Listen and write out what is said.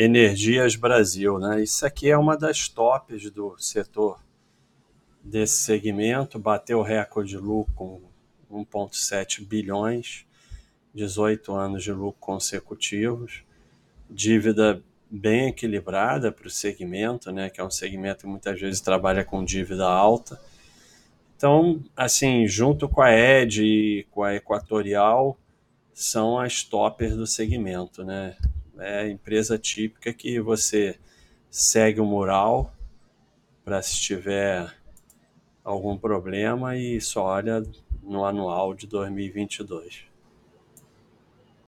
Energias Brasil, né? Isso aqui é uma das tops do setor desse segmento, bateu recorde de lucro com 1,7 bilhões, 18 anos de lucro consecutivos, dívida bem equilibrada para o segmento, né, que é um segmento que muitas vezes trabalha com dívida alta. Então, assim, junto com a Ed e com a Equatorial, são as toppers do segmento, né? É empresa típica que você segue o mural para se tiver algum problema e só olha no anual de 2022.